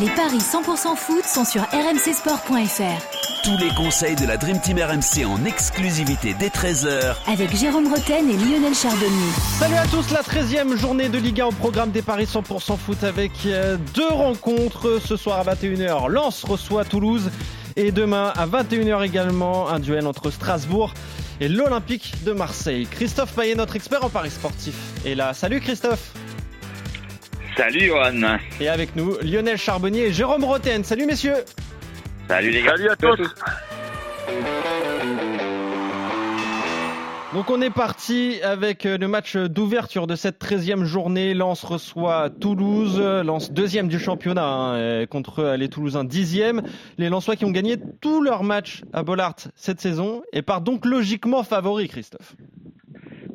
Les paris 100% foot sont sur rmcsport.fr. Tous les conseils de la Dream Team RMC en exclusivité dès 13h Avec Jérôme Roten et Lionel Charbonnier. Salut à tous, la 13e journée de Ligue 1 au programme des paris 100% foot avec euh, deux rencontres. Ce soir à 21h, Lens reçoit Toulouse. Et demain à 21h également, un duel entre Strasbourg et l'Olympique de Marseille. Christophe Payet, notre expert en paris sportif, est là. Salut Christophe Salut Johan. Et avec nous, Lionel Charbonnier et Jérôme Roten. Salut messieurs. Salut les gars. Salut à tous. Donc on est parti avec euh, le match d'ouverture de cette 13e journée. Lens reçoit Toulouse, Lens deuxième du championnat hein, euh, contre les Toulousains dixième. Les Lensois qui ont gagné tous leurs matchs à Bollard cette saison et part donc logiquement favoris, Christophe.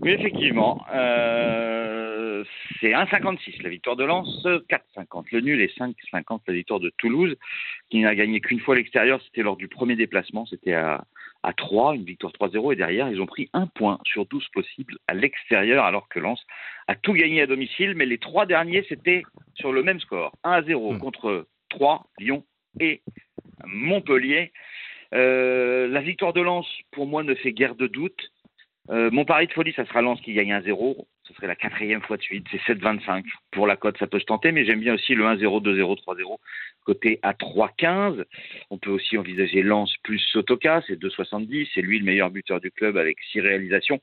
Oui, effectivement. Euh, c'est 1,56 la victoire de Lens, 4,50 le nul et 5,50 la victoire de Toulouse, qui n'a gagné qu'une fois à l'extérieur. C'était lors du premier déplacement, c'était à, à 3, une victoire 3-0. Et derrière, ils ont pris un point sur 12 possibles à l'extérieur, alors que Lens a tout gagné à domicile. Mais les trois derniers, c'était sur le même score 1-0 contre 3, Lyon et Montpellier. Euh, la victoire de Lens, pour moi, ne fait guère de doute. Euh, mon pari de folie, ça sera Lens qui gagne 1-0. Ce serait la quatrième fois de suite. C'est 7-25. Pour la cote, ça peut se tenter, mais j'aime bien aussi le 1-0, 2-0, 3-0, côté à 3-15. On peut aussi envisager Lens plus Sotoka, c'est 2-70. C'est lui le meilleur buteur du club avec 6 réalisations.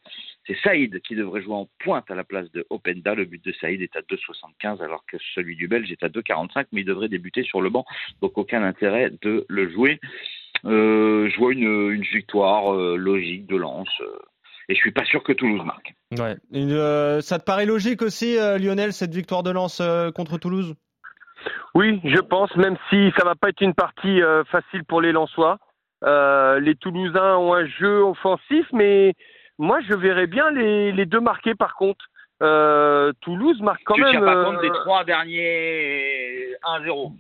C'est Saïd qui devrait jouer en pointe à la place de Openda. Le but de Saïd est à 2,75 alors que celui du Belge est à 2,45, mais il devrait débuter sur le banc. Donc aucun intérêt de le jouer. Euh, je vois une, une victoire euh, logique de Lens. Euh, et je suis pas sûr que Toulouse marque. Ouais. Euh, ça te paraît logique aussi, euh, Lionel, cette victoire de Lens euh, contre Toulouse? Oui, je pense, même si ça va pas être une partie euh, facile pour les Lensois. Euh, les Toulousains ont un jeu offensif, mais moi je verrais bien les, les deux marquer par contre. Euh, Toulouse marque quand tu même. tiens pas euh, compte des trois derniers 1-0.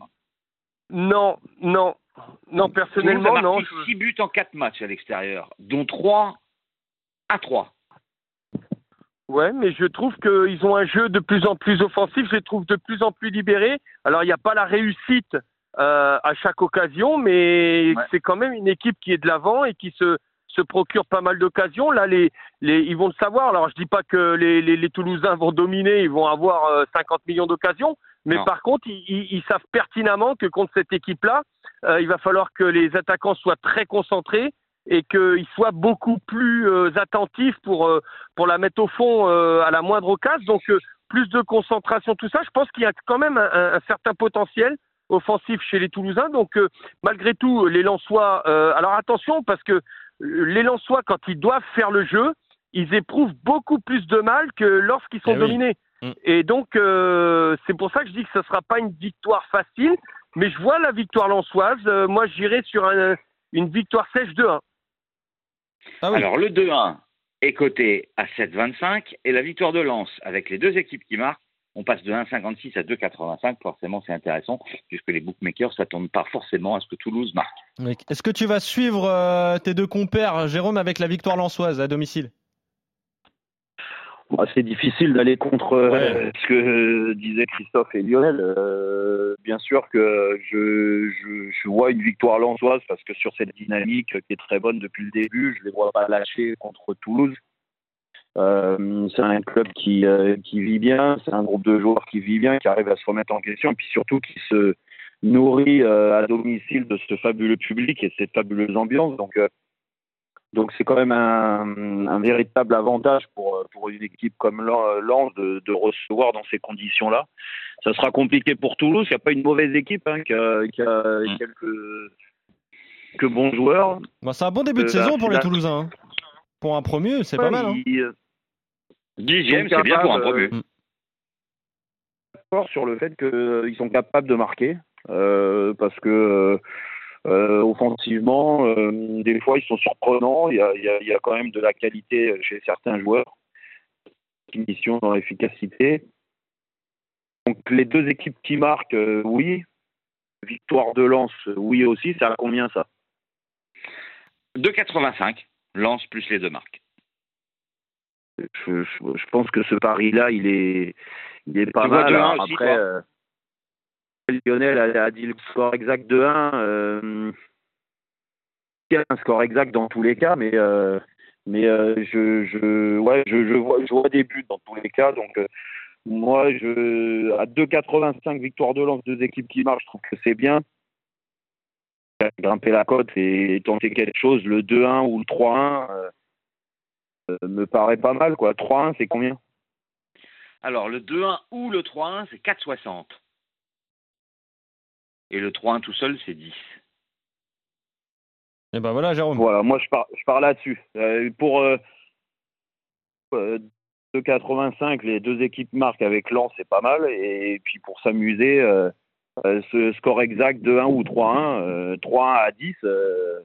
Non, non, non. Personnellement, Toulouse a non. marqué 6 buts en 4 matchs à l'extérieur, dont 3 à 3. Ouais, mais je trouve qu'ils ont un jeu de plus en plus offensif, je les trouve de plus en plus libérés. Alors, il n'y a pas la réussite euh, à chaque occasion, mais Ouais. c'est quand même une équipe qui est de l'avant et qui se, se procure pas mal d'occasions. Là, les, les, ils vont le savoir. Alors, je dis pas que les, les, les Toulousains vont dominer, ils vont avoir euh, 50 millions d'occasions, mais Non. par contre, ils, ils- ils savent pertinemment que contre cette équipe-là, euh, il va falloir que les attaquants soient très concentrés et qu'ils soient beaucoup plus euh, attentifs pour euh, pour la mettre au fond euh, à la moindre occasion. Donc plus de concentration, tout ça. Je pense qu'il y a quand même un, certain potentiel offensif chez les Toulousains. Donc euh, malgré tout, les Lensois. euh, alors attention parce que les Lensois, quand ils doivent faire le jeu, ils éprouvent beaucoup plus de mal que lorsqu'ils sont Eh oui. dominés. Mm. Et donc euh, c'est pour ça que je dis que ce ne sera pas une victoire facile. Mais je vois la victoire lensoise. Moi, j'irai sur un- une victoire sèche 2-1. Ah oui. Alors le 2-1 est coté à 7,25 et la victoire de Lens avec les deux équipes qui marquent, on passe de 1,56 à 2,85. Forcément, c'est intéressant puisque les bookmakers s'attendent pas forcément à ce que Toulouse marque. Est-ce que tu vas suivre euh, tes deux compères, Jérôme, avec la victoire lensoise à domicile? Bah, c'est difficile d'aller contre euh, Ouais. ce que euh, disaient Christophe et Lionel. Euh, bien sûr que je, je, je vois une victoire lensoise parce que sur cette dynamique qui est très bonne depuis le début, je les vois pas lâcher contre Toulouse. Euh, c'est un club qui, euh, qui vit bien, c'est un groupe de joueurs qui vit bien, qui arrive à se remettre en question, et puis surtout qui se nourrit à domicile de ce fabuleux public et de cette fabuleuse ambiance. Donc, donc c'est quand même un, un véritable avantage pour, euh, pour une équipe comme Lens de, de recevoir dans ces conditions-là. Ça sera compliqué pour Toulouse, il n'y a pas une mauvaise équipe, hein, qui a, qui a Mm. quelques, quelques bons joueurs. Bon, C'est un bon début de Euh, saison pour les Toulousains. hein. Pour un promu, c'est pas mal. hein. Dixième, c'est bien pour un promu. euh, d'accord sur le fait qu'ils sont capables de marquer, euh, parce que euh, euh, offensivement, euh, des fois ils sont surprenants. Il y a, il y a- il y a quand même de la qualité chez certains joueurs, finition dans l'efficacité. Donc les deux équipes qui marquent, euh, oui. Victoire de Lens, oui aussi. C'est à combien ça? 2,85. Lens plus les deux marques. je, je- je pense que ce pari-là, il est, il est pas vois mal. Alors aussi, Après, toi? euh, Lionel a, dit le score exact de 1. Il y a un score exact dans tous les cas, mais mais je, je, ouais, je, je, vois, je vois des buts dans tous les cas. Donc, moi, je, à 2,85 victoires de lance, deux équipes qui marchent, je trouve que c'est bien. Grimper la côte et tenter quelque chose, le 2-1 ou le 3-1 euh, me paraît pas mal. quoi. 3-1, c'est combien? Alors, le 2-1 ou le 3-1, c'est 4,60. Et le 3-1 tout seul, c'est 10. Et ben voilà, Jérôme. Voilà, moi je pars, je pars là-dessus. Euh, pour euh, 2,85, les deux équipes marquent avec Lens, c'est pas mal. Et puis pour s'amuser, euh, euh, ce score exact de 1 ou 3-1, 3-1 à 10, euh,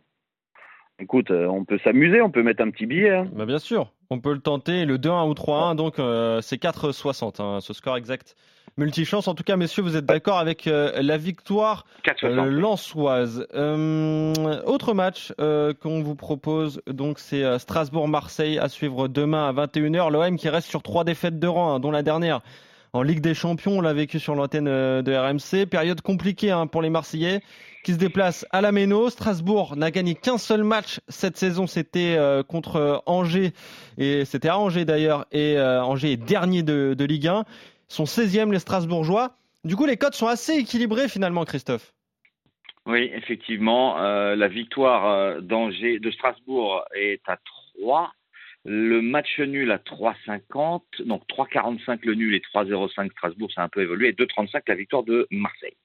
écoute, on peut s'amuser, on peut mettre un petit billet. Hein. Bah bien sûr, on peut le tenter. Le 2-1 ou 3-1, donc c'est 4,60 hein, ce score exact multichance. En tout cas, messieurs, vous êtes d'accord avec euh, la victoire euh, lançoise. Euh, autre match qu'on vous propose, donc c'est Strasbourg-Marseille à suivre demain à 21h. L'OM qui reste sur trois défaites de rang, hein, dont la dernière en Ligue des Champions. On l'a vécu sur l'antenne de RMC. Période compliquée hein, pour les Marseillais qui se déplacent à la Méno. Strasbourg n'a gagné qu'un seul match cette saison, c'était contre Angers et c'était à Angers d'ailleurs et Angers est dernier de, de Ligue 1 sont 16e les Strasbourgeois. Du coup, les cotes sont assez équilibrées finalement, Christophe. Oui, effectivement, euh, la victoire euh, d'Angers, de Strasbourg est à 3. Le match nul à 3,50, donc 3,45 le nul et 3,05 Strasbourg, ça a un peu évolué, et 2,35 la victoire de Marseille.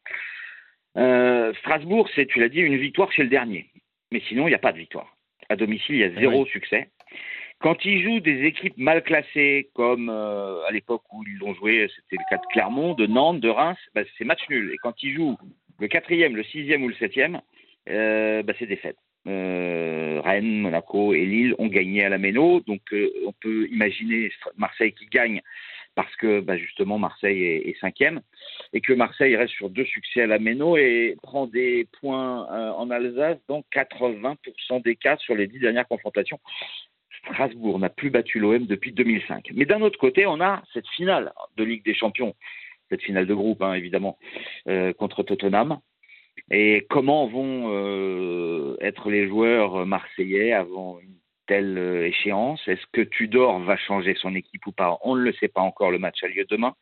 Euh, Strasbourg, c'est, tu l'as dit, une victoire chez le dernier. Mais sinon, il n'y a pas de victoire. À domicile, il y a zéro succès. Quand ils jouent des équipes mal classées, comme euh, à l'époque où ils l'ont joué, c'était le cas de Clermont, de Nantes, de Reims, bah, c'est match nul. Et quand ils jouent le quatrième, le sixième ou le septième, euh, bah, c'est défaite. Euh, Rennes, Monaco et Lille ont gagné à la Méno, donc on peut imaginer Marseille qui gagne parce que bah, justement Marseille est, cinquième et que Marseille reste sur deux succès à la Méno et prend des points en Alsace dans 80% des cas sur les dix dernières confrontations. Strasbourg n'a plus battu l'OM depuis 2005. Mais d'un autre côté, on a cette finale de Ligue des Champions, cette finale de groupe, hein, évidemment, euh, contre Tottenham. Et comment vont euh, être les joueurs marseillais avant une telle euh, échéance? Est-ce que Tudor va changer son équipe ou pas? On ne le sait pas encore, le match a lieu demain.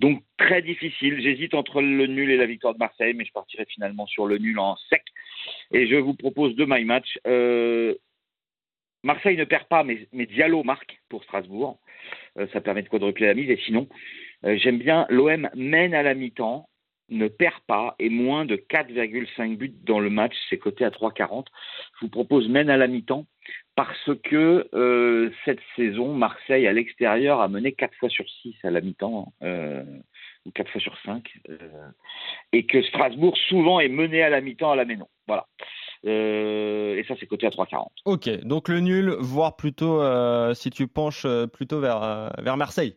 Donc très difficile, j'hésite entre le nul et la victoire de Marseille, mais je partirai finalement sur le nul en sec. Et je vous propose deux my match. Marseille ne perd pas, mais, Diallo marque pour Strasbourg. Euh, ça permet de quadrupler la mise. Et sinon, euh, j'aime bien l'OM mène à la mi-temps, ne perd pas et moins de 4,5 buts dans le match. C'est coté à 3,40. Je vous propose mène à la mi-temps parce que euh, cette saison, Marseille à l'extérieur a mené 4 fois sur 6 à la mi-temps. ou 4 fois sur 5, et que Strasbourg souvent est mené à la mi-temps à la Ménon. Voilà. Euh, et ça, c'est coté à 3,40. Ok, donc le nul, voire plutôt, euh, si tu penches euh, plutôt vers, vers Marseille,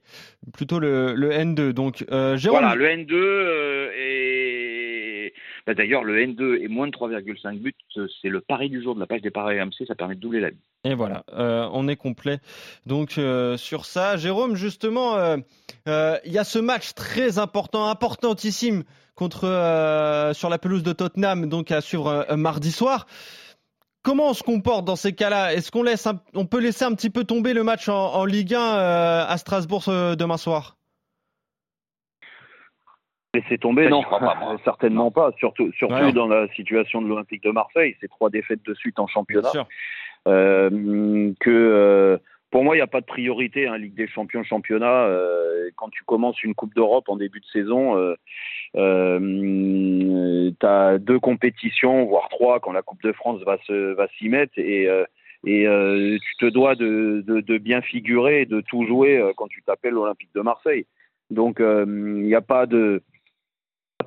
plutôt le, le N2. Donc, Jérôme... Voilà, le N2 est. Bah, D'ailleurs, le N2 est moins de 3,5 buts. C'est le pari du jour de la page des paris AMC. Ça permet de doubler la vie. Et voilà, on est complet. Donc, sur ça, Jérôme, justement, il y a ce match très important, importantissime contre euh, sur la pelouse de Tottenham, donc à suivre euh, mardi soir. Comment on se comporte dans ces cas-là? Est-ce qu'on laisse, on peut laisser un petit peu tomber le match en, Ligue 1 euh, à Strasbourg demain soir? Laisser tomber, non, certainement pas. Surtout, surtout dans la situation de l'Olympique de Marseille, c'est trois défaites de suite en championnat. Que pour moi, il n'y a pas de priorité, hein, Ligue des Champions, championnat. Euh, quand tu commences une Coupe d'Europe en début de saison, euh, euh, tu as deux compétitions, voire trois, quand la Coupe de France va se va s'y mettre, et, euh, euh, tu te dois de, de, bien figurer, de tout jouer euh, quand tu t'appelles l'Olympique de Marseille. Donc, il n'y a pas de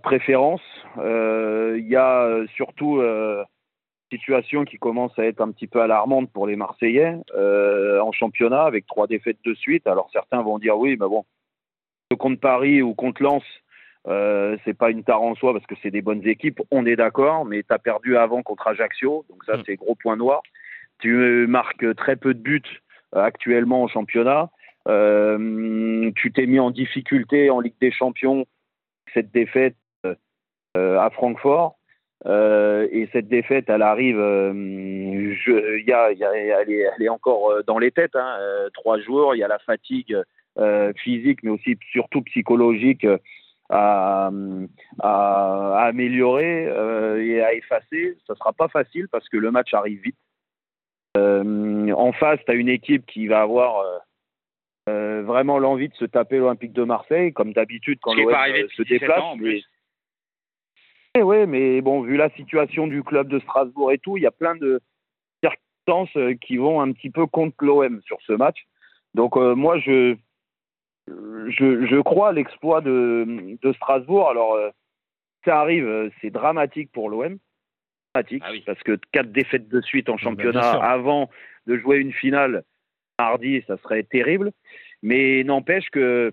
préférence. Il y a surtout situation qui commence à être un petit peu alarmante pour les Marseillais euh, en championnat avec trois défaites de suite. Alors certains vont dire oui, mais bon, contre Paris ou contre Lens, euh, c'est pas une tare en soi parce que c'est des bonnes équipes, on est d'accord, mais tu as perdu avant contre Ajaccio, donc ça mm. c'est gros point noir. Tu marques très peu de buts euh, actuellement en championnat. Euh, tu t'es mis en difficulté en Ligue des Champions. Cette défaite, à Francfort. Et cette défaite, elle arrive, je, y a, y a, elle, est, elle, est, encore dans les têtes. Hein, trois jours, il y a la fatigue physique, mais aussi surtout psychologique à, à, améliorer et à effacer. Ça sera pas facile parce que le match arrive vite. en face, tu as une équipe qui va avoir euh, vraiment l'envie de se taper l'Olympique de Marseille, comme d'habitude quand l'OM euh, se déplace. Oui, mais bon, vu la situation du club de Strasbourg et tout, il y a plein de circonstances euh, qui vont un petit peu contre l'OM sur ce match. Donc moi, je, je, je, crois à l'exploit de, de, Strasbourg. Alors, ça arrive, c'est dramatique pour l'OM. Dramatique, ah parce que quatre défaites de suite en ah bah, championnat avant de jouer une finale, mardi, ça serait terrible. Mais n'empêche que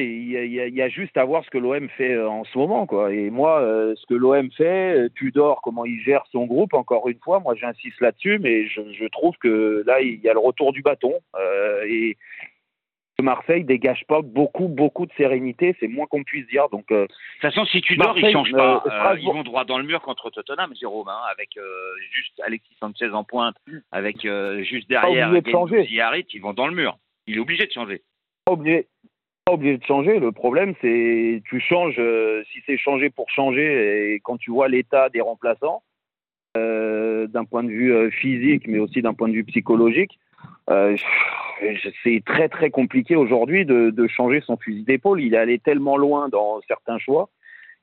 il y, a, juste à voir ce que l'OM fait euh, en ce moment, quoi. Et moi, euh, ce que l'OM fait, euh, Tudor, comment il gère son groupe, encore une fois, moi j'insiste là-dessus, mais je, trouve que là, il y a le retour du bâton. et Marseille dégage pas beaucoup, beaucoup de sérénité, c'est moins qu'on puisse dire. Donc, euh, de toute façon, si tu dors, ils changent pas. Ils vont droit dans le mur contre Tottenham, Jérôme, hein, avec juste Alexis Sanchez en pointe, avec juste derrière Harit, ils vont dans le mur. Il est obligé de changer. Pas obligé, pas obligé de changer. Le problème, c'est tu changes. si c'est changer pour changer, et quand tu vois l'état des remplaçants, d'un point de vue physique, mais aussi d'un point de vue psychologique euh, c'est très très compliqué aujourd'hui de, de, changer son fusil d'épaule. Il est allé tellement loin dans certains choix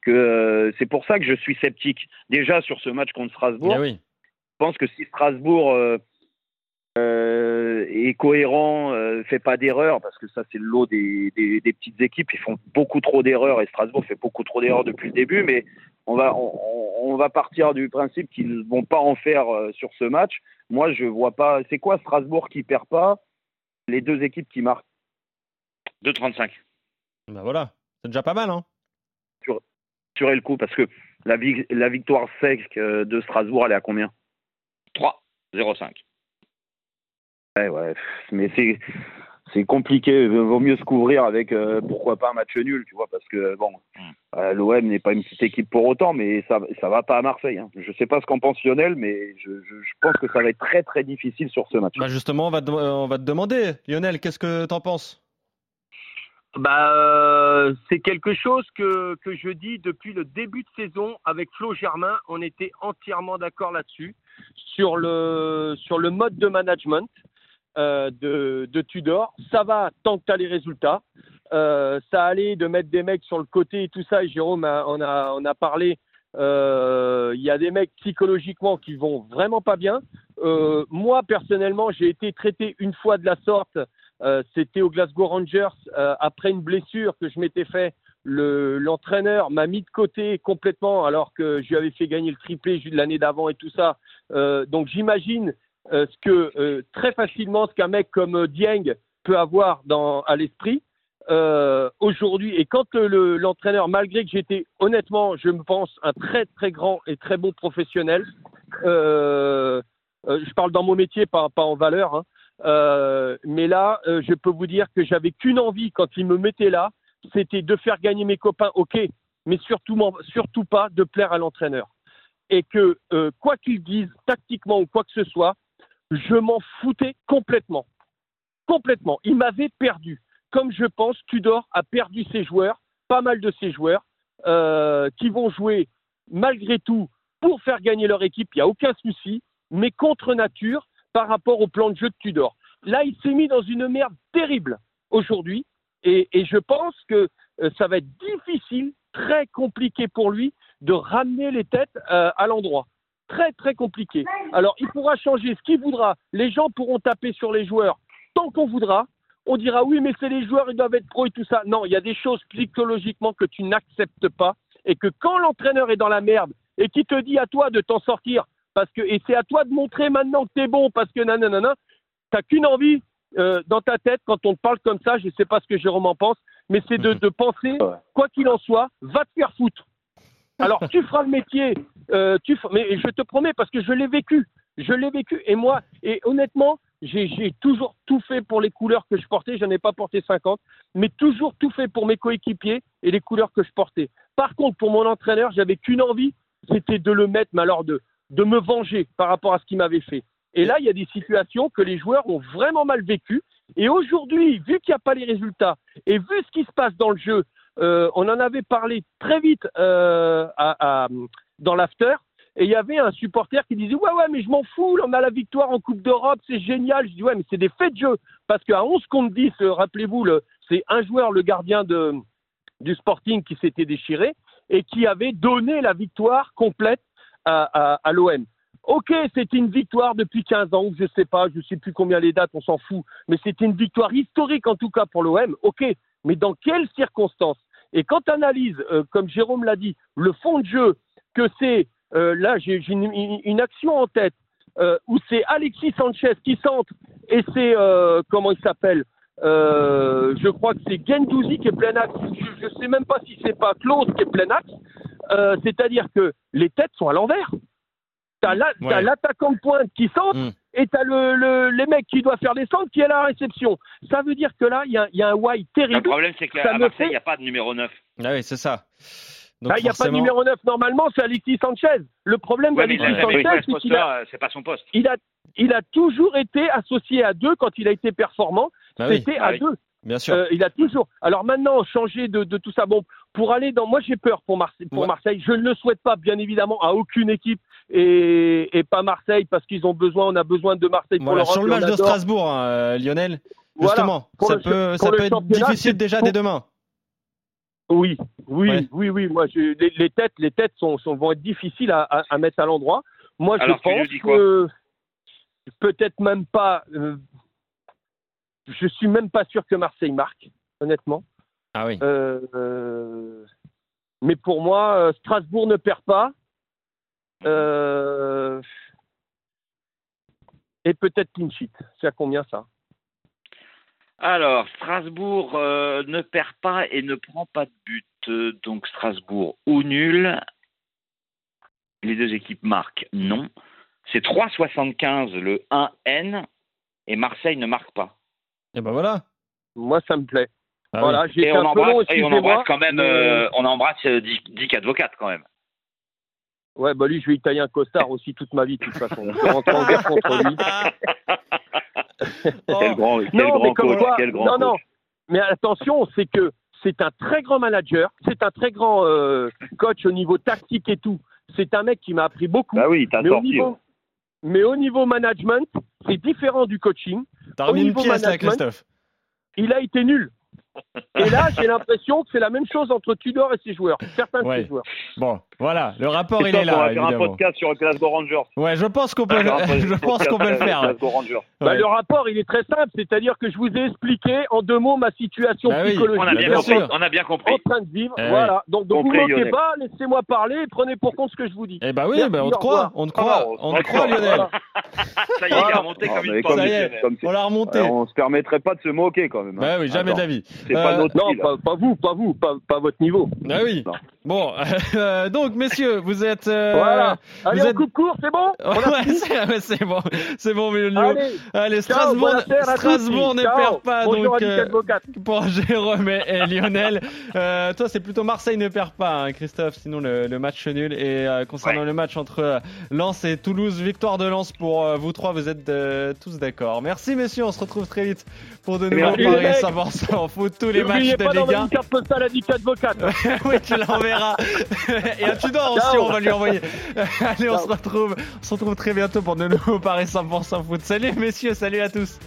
que euh, c'est pour ça que je suis sceptique. Déjà sur ce match contre Strasbourg, eh je pense que si Strasbourg euh, euh est cohérent, euh, fait pas d'erreurs, parce que ça c'est le lot des, des, des, petites équipes, ils font beaucoup trop d'erreurs et Strasbourg fait beaucoup trop d'erreurs depuis le début, mais on va, on, on va partir du principe qu'ils vont pas en faire sur ce match. Moi, je vois pas. C'est quoi Strasbourg qui perd pas Les deux équipes qui marquent? 2,35. Ben voilà, c'est déjà pas mal, hein sur, sur le coup, parce que la, la victoire sec euh, de Strasbourg, elle est à combien? 3, 0,5. Ouais, ouais, mais c'est c'est compliqué. Vaut mieux se couvrir avec euh, pourquoi pas un match nul, tu vois, parce que bon, mm. euh, l'OM n'est pas une petite équipe pour autant, mais ça ça va pas à Marseille. Hein. Je sais pas ce qu'en pense Lionel, mais je, je, je, pense que ça va être très très difficile sur ce match. Bah justement, on va te, on va te demander, Lionel, qu'est-ce que tu en penses? Bah, euh, c'est quelque chose que, que je dis depuis le début de saison avec Flo Germain. On était entièrement d'accord là-dessus sur le sur le mode de management. Euh, de, Tudor. Ça va tant que tu as les résultats. Euh, ça allait de mettre des mecs sur le côté et tout ça. Et Jérôme, on, a, on a parlé. Euh, il y a des mecs psychologiquement qui vont vraiment pas bien. Moi, personnellement, j'ai été traité une fois de la sorte. C'était au Glasgow Rangers après une blessure que je m'étais fait. L'entraîneur m'a mis de côté complètement alors que je lui avais fait gagner le triplé l'année d'avant et tout ça. donc j'imagine ce que euh, très facilement ce qu'un mec comme euh, Dieng peut avoir dans, à l'esprit aujourd'hui. Et quand l'entraîneur, malgré que j'étais honnêtement, je me pense, un très très grand et très bon professionnel, je parle dans mon métier, pas, pas en valeur, hein, mais là, je peux vous dire que j'avais qu'une envie quand il me mettait là, c'était de faire gagner mes copains, ok, mais surtout, surtout pas de plaire à l'entraîneur. Et que quoi qu'il dise, tactiquement ou quoi que ce soit, je m'en foutais complètement. Complètement. Il m'avait perdu. Comme je pense, Tudor a perdu ses joueurs, pas mal de ses joueurs, euh, qui vont jouer malgré tout pour faire gagner leur équipe, il n'y a aucun souci, mais contre nature par rapport au plan de jeu de Tudor. Là, il s'est mis dans une merde terrible aujourd'hui, et, je pense que euh, ça va être difficile, très compliqué pour lui de ramener les têtes euh, à l'endroit très très compliqué. Alors il pourra changer ce qu'il voudra. Les gens pourront taper sur les joueurs tant qu'on voudra. On dira oui, mais c'est les joueurs, ils doivent être pro et tout ça. Non, il y a des choses psychologiquement que tu n'acceptes pas et que quand l'entraîneur est dans la merde et qui te dit à toi de t'en sortir parce que et c'est à toi de montrer maintenant que tu es bon parce que nanana, t'as qu'une envie euh, dans ta tête quand on te parle comme ça. Je sais pas ce que Jérôme en pense, mais c'est de, de penser quoi qu'il en soit, va te faire foutre. Alors tu feras le métier, euh, tu mais je te promets parce que je l'ai vécu, je l'ai vécu et moi et honnêtement j'ai toujours tout fait pour les couleurs que je portais. Je n'en ai pas porté 50, mais toujours tout fait pour mes coéquipiers et les couleurs que je portais. Par contre, pour mon entraîneur, j'avais qu'une envie, c'était de le mettre, mais alors de, de me venger par rapport à ce qu'il m'avait fait. Et là, il y a des situations que les joueurs ont vraiment mal vécues. Et aujourd'hui, vu qu'il n'y a pas les résultats, et vu ce qui se passe dans le jeu, euh, on en avait parlé très vite euh, à, à, dans l'after, et il y avait un supporter qui disait Ouais, ouais, mais je m'en fous, on a la victoire en Coupe d'Europe, c'est génial. Je dis Ouais, mais c'est des faits de jeu. Parce qu'à 11 contre 10, euh, rappelez-vous, c'est un joueur, le gardien de, du Sporting, qui s'était déchiré et qui avait donné la victoire complète à, l'OM. Ok, c'était une victoire depuis 15 ans, je sais pas, je sais plus combien les dates, on s'en fout, mais c'était une victoire historique en tout cas pour l'OM. Ok, mais dans quelles circonstances? Et quand tu analyses, euh, comme Jérôme l'a dit, le fond de jeu, que c'est euh, là, j'ai une, une, action en tête euh, où c'est Alexis Sanchez qui centre et c'est euh, comment il s'appelle euh, Je crois que c'est Gendouzi qui est plein axe. Je ne sais même pas si c'est pas Klaus qui est plein axe. Euh, C'est-à-dire que les têtes sont à l'envers. T'as Ouais. l'attaquant de pointe qui centre Mm. et t'as le, le, les mecs qui doivent faire des centres qui est à la réception. Ça veut dire que là, il y a, il y a un why Le terrible. problème, c'est Ça qu'à me Marseille, fait- il n'y a pas de numéro 9. Ah oui, c'est ça. Ah, Il n'y a pas de forcément- numéro 9 normalement, c'est Alexis Sanchez. Le problème Ouais, d'Alexis Sanchez, ce c'est qu'il a, euh, c'est pas son poste. il a, il a toujours été associé à deux quand il a été performant. Bah oui, C'était Ah à oui. deux. bien sûr. Euh, il a toujours. Alors maintenant, changer de, de tout ça. Bon, pour aller dans. Moi, j'ai peur pour Marseille. Pour Ouais. Marseille, je ne le souhaite pas, bien évidemment, à aucune équipe et, et pas Marseille parce qu'ils ont besoin. On a besoin de Marseille pour Voilà, sur le match de. Strasbourg, hein, euh, Lionel, Voilà. justement, Pour ça le- peut, ça peut être difficile déjà dès demain. Oui, oui, Ouais. oui, oui. Moi, je- les, les têtes, les têtes sont, sont- vont être difficiles à, à- à mettre à l'endroit. Moi, Alors, je pense que peut-être même pas. euh, je suis même pas sûr que Marseille marque, honnêtement. Ah oui. Euh, euh, mais pour moi, euh, Strasbourg ne perd pas. Euh, et peut-être clean sheet. C'est à combien ça? Alors, Strasbourg euh, ne perd pas et ne prend pas de but. Euh, Donc, Strasbourg ou nul. Les deux équipes marquent non. C'est 3,75 le 1N et Marseille ne marque pas. Et ben voilà. Moi, ça me plaît. Ah voilà, Et on embrasse, et on excusez-moi, embrasse quand même, euh, on embrasse euh, Dick, Dick Advocat quand même. Ouais, bah lui, je vais y tailler un costard aussi toute ma vie, de toute façon. Je vais rentrer en guerre contre lui. Oh, Quel grand, quel Non, grand coach, quoi, quel grand non, coach. non. Mais attention, c'est que c'est un très grand manager, c'est un très grand euh, coach au niveau tactique et tout. C'est un mec qui m'a appris beaucoup. Bah oui, t'as mais, au niveau, mais au niveau management, c'est différent du coaching. T'as remis au une niveau pièce là, management, Christophe. Il a été nul. Et là, j'ai l'impression que c'est la même chose entre Tudor et ses joueurs, certains de ses joueurs. Bon, voilà, le rapport il est on là, va faire un podcast sur Glasgow Rangers. Ouais, je pense qu'on peut, On un je pense qu'on peut le faire. ouais. Bah, le rapport, il est très simple, c'est-à-dire que je vous ai expliqué en deux mots ma situation Bah oui. psychologique. On a Bien compris. On a bien compris. en train de vivre. Eh voilà. Donc, donc vous Compris, ne Lionel. pas, laissez-moi parler et prenez pour compte ce que je vous dis. Eh bah oui, Merci, bah, on te croit, on te croit, Ah, on on te croit, Lionel. Ça y est, il est remonté Ah, comme une on l'a remonté. Ouais, on se permettrait pas de se moquer quand même. hein. Bah oui, jamais Attends, de la vie. C'est pas Euh, notre Non, pas, pas vous, pas vous, pas, pas votre niveau. Ah oui. Non. Bon, euh, donc messieurs, vous êtes. euh, Voilà. Allez, vous on êtes- coupe court, c'est bon Ouais, c'est bon, c'est bon, Mélanie. Allez, Allez, ciao, Strasbourg. Strasbourg ne Ciao. perd pas, Bonjour donc euh, pour Jérôme et, et Lionel. Euh, toi, c'est plutôt Marseille ne perd pas, hein, Christophe. Sinon, le, le match nul. Et euh, concernant Ouais. le match entre Lens et Toulouse, victoire de Lens pour euh, vous trois. Vous êtes euh, tous d'accord. Merci, messieurs. On se retrouve très vite pour de nouveaux paris mecs. 100% en foot, tous les matchs de Ligue d'envoyer 1. une carte postale à Dick Advocat. oui, tu l'enverras. Et un Tudor aussi, on va lui envoyer. Allez, on se retrouve, on se retrouve très bientôt pour de nouveaux paris 100% foot. Salut, messieurs. Salut à tous.